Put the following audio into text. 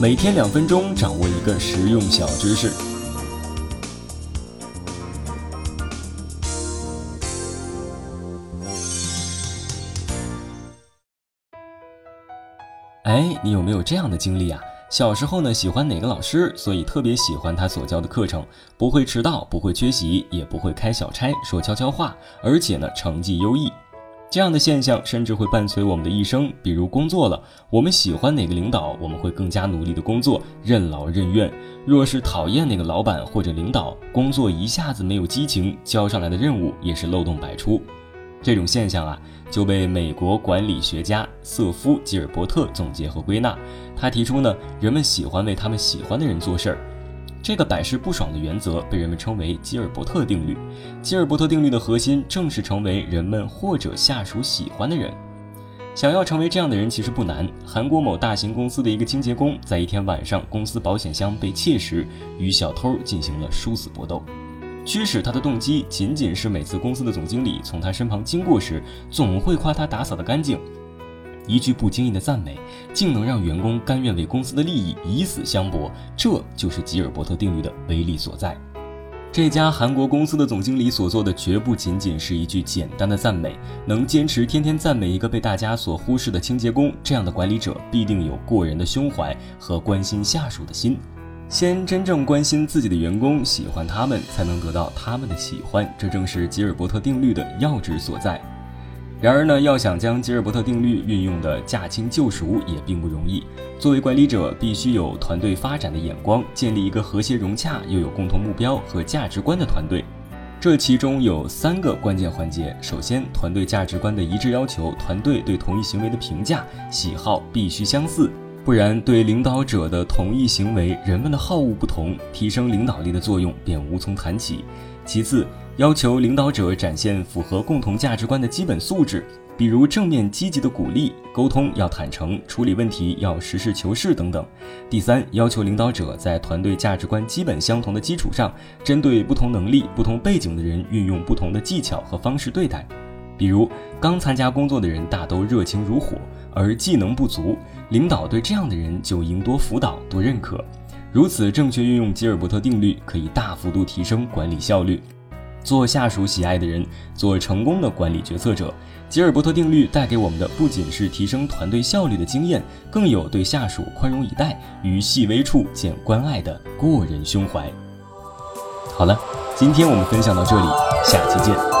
每天两分钟，掌握一个实用小知识。哎，你有没有这样的经历啊？小时候呢，喜欢哪个老师，所以特别喜欢他所教的课程，不会迟到，不会缺席，也不会开小差，说悄悄话，而且呢，成绩优异。这样的现象甚至会伴随我们的一生。比如工作了，我们喜欢哪个领导，我们会更加努力的工作，任劳任怨；若是讨厌哪个老板或者领导，工作一下子没有激情，交上来的任务也是漏洞百出。这种现象啊，就被美国管理学家瑟夫·吉尔伯特总结和归纳。他提出呢，人们喜欢为他们喜欢的人做事儿。这个百试不爽的原则被人们称为吉尔伯特定律。吉尔伯特定律的核心正是成为人们或者下属喜欢的人。想要成为这样的人其实不难。韩国某大型公司的一个清洁工，在一天晚上，公司保险箱被窃时，与小偷进行了殊死搏斗。驱使他的动机仅仅是每次公司的总经理从他身旁经过时，总会夸他打扫的干净。一句不经意的赞美，竟能让员工甘愿为公司的利益以死相搏，这就是吉尔伯特定律的威力所在。这家韩国公司的总经理所做的绝不仅仅是一句简单的赞美，能坚持天天赞美一个被大家所忽视的清洁工，这样的管理者必定有过人的胸怀和关心下属的心。先真正关心自己的员工，喜欢他们，才能得到他们的喜欢，这正是吉尔伯特定律的要旨所在。然而呢，要想将吉尔伯特定律运用的驾轻就熟也并不容易。作为管理者，必须有团队发展的眼光，建立一个和谐融洽又有共同目标和价值观的团队。这其中有三个关键环节：首先，团队价值观的一致要求，团队对同一行为的评价喜好必须相似，不然对领导者的同一行为，人们的好恶不同，提升领导力的作用便无从谈起。其次，要求领导者展现符合共同价值观的基本素质，比如正面积极的鼓励、沟通要坦诚、处理问题要实事求是等等。第三，要求领导者在团队价值观基本相同的基础上，针对不同能力、不同背景的人，运用不同的技巧和方式对待。比如，刚参加工作的人大都热情如火，而技能不足，领导对这样的人就应多辅导、多认可。如此正确运用吉尔伯特定律，可以大幅度提升管理效率。做下属喜爱的人，做成功的管理决策者。吉尔伯特定律带给我们的不仅是提升团队效率的经验，更有对下属宽容以待、于细微处见关爱的过人胸怀。好了，今天我们分享到这里，下期见。